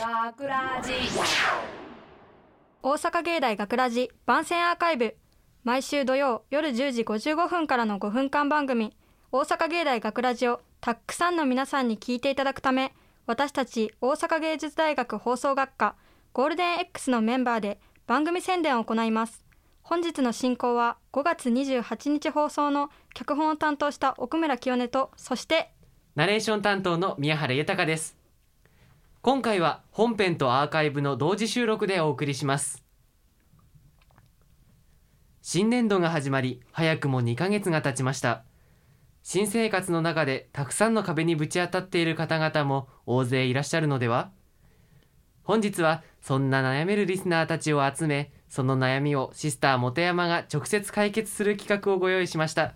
学ラジ大阪芸大学ラジ番宣アーカイブ。毎週土曜夜10時55分からの5分間番組。大阪芸大学ラジをたくさんの皆さんに聞いていただくため私たち大阪芸術大学放送学科ゴールデン X のメンバーで番組宣伝を行います。本日の進行は5月28日放送の脚本を担当した奥村清音とそしてナレーション担当の宮原豊です今回は本編とアーカイブの同時収録でお送りします。新年度が始まり早くも2ヶ月が経ちました。新生活の中でたくさんの壁にぶち当たっている方々も大勢いらっしゃるのでは？本日はそんな悩めるリスナーたちを集めその悩みをシスター本山が直接解決する企画をご用意しました。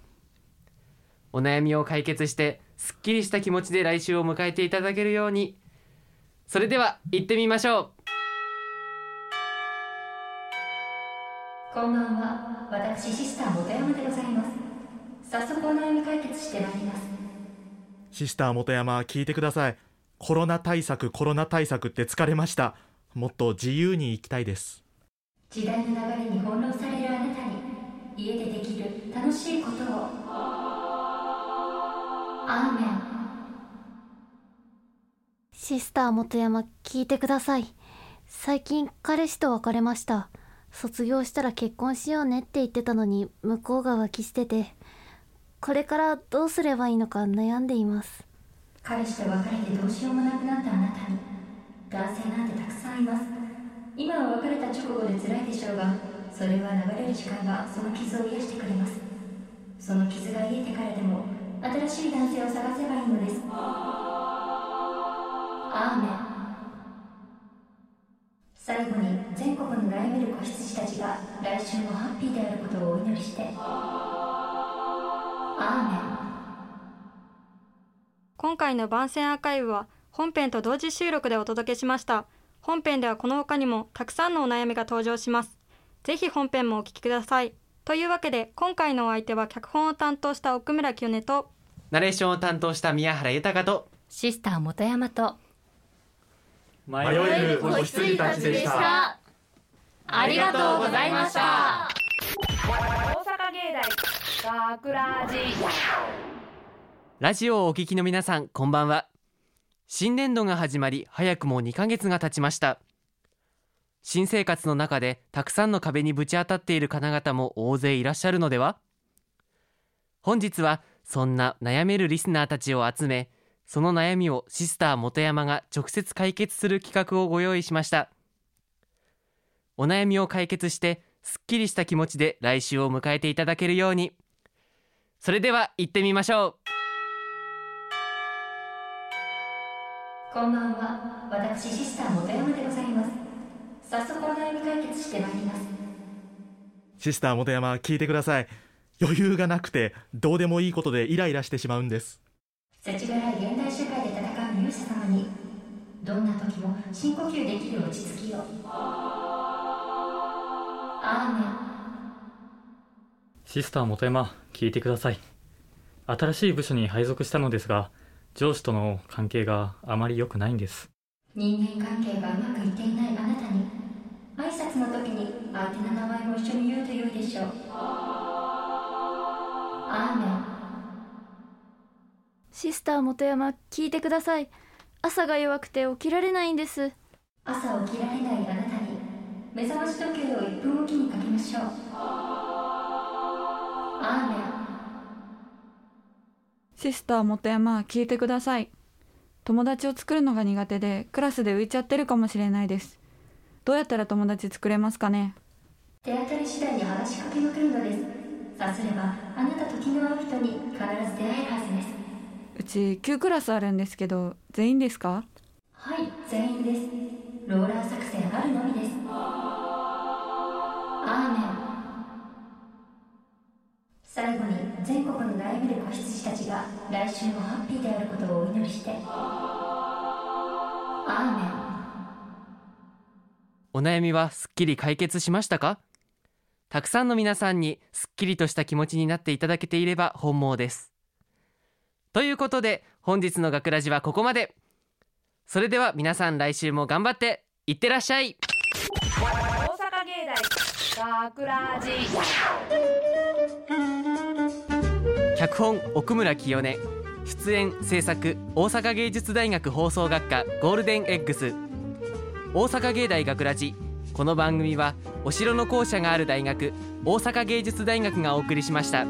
お悩みを解決してすっきりした気持ちで来週を迎えていただけるようにそれでは行ってみましょうこんばんは。私、シスター本山でございます。早速お悩み解決してまいります。シスター本山聞いてくださいコロナ対策コロナ対策って疲れましたもっと自由に生きたいです時代の流れに翻弄されるあなたに、家でできる楽しいことを。アーメン。シスター本山聞いてください最近彼氏と別れました卒業したら結婚しようねって言ってたのに向こうが浮気しててこれからどうすればいいのか悩んでいます彼氏と別れてどうしようもなくなったあなたに、男性なんてたくさんいます。今は別れた直後で辛いでしょうが、それは流れる時間がその傷を癒してくれます。その傷が癒えてからでも、新しい男性を探せばいいのです。アーメン。最後に全国の悩める子羊たちが来週もハッピーであることをお祈りして。アーメン。今回の番宣アーカイブは本編と同時収録でお届けしました本編ではこの他にもたくさんのお悩みが登場しますぜひ本編もお聞きくださいというわけで今回のお相手は脚本を担当した奥村清音とナレーションを担当した宮原豊とシスター本山と迷える子羊たちでした。ありがとうございました。大阪芸大学ラジラジオをお聞きの皆さんこんばんは。新年度が始まり早くも2ヶ月が経ちました。新生活の中でたくさんの壁にぶち当たっている方々も大勢いらっしゃるのでは？本日はそんな悩めるリスナーたちを集めその悩みをシスター本山が直接解決する企画をご用意しましたお悩みを解決してすっきりした気持ちで来週を迎えていただけるようにそれでは行ってみましょうこんばんは。私、シスター本山でございます。早速お悩み解決してまいります。シスター本山聞いてください余裕がなくてどうでもいいことでイライラしてしまうんです世知辛い戦う勇者様に、どんな時も深呼吸できる落ち着きを。アーメン。シスター本山聞いてください新しい部署に配属したのですが上司との関係があまり良くないんです人間関係がうまくいっていないあなたに、挨拶の時に相手の名前も一緒に言うと良いでしょう。シスター本山聞いてください。朝が弱くて起きられないんです。朝起きられないあなたに目覚まし時計を1分おきにかけましょう。アーメン。シスター本山聞いてください。友達を作るのが苦手でクラスで浮いちゃってるかもしれないです。どうやったら友達作れますかね？手当たり次第に話しかけまくるのです。さすればあなたと気の合う人に必ずち9クラスあるんですけど全員ですか？はい全員です。ローラー作戦あるのみです。アーメン。最後に全国の悩める子羊たちが来週もハッピーであることをお祈りして。アーメン。お悩みはすっきり解決しましたか？たくさんの皆さんにすっきりとした気持ちになっていただけていれば本望ですということで本日の学ラジはここまで。それでは皆さん来週も頑張っていってらっしゃい。大阪芸大学ラジ。脚本奥村清音。出演制作大阪芸術大学放送学科ゴールデン X 大阪芸大学ラジ。この番組はお城の校舎がある大学大阪芸術大学がお送りしました。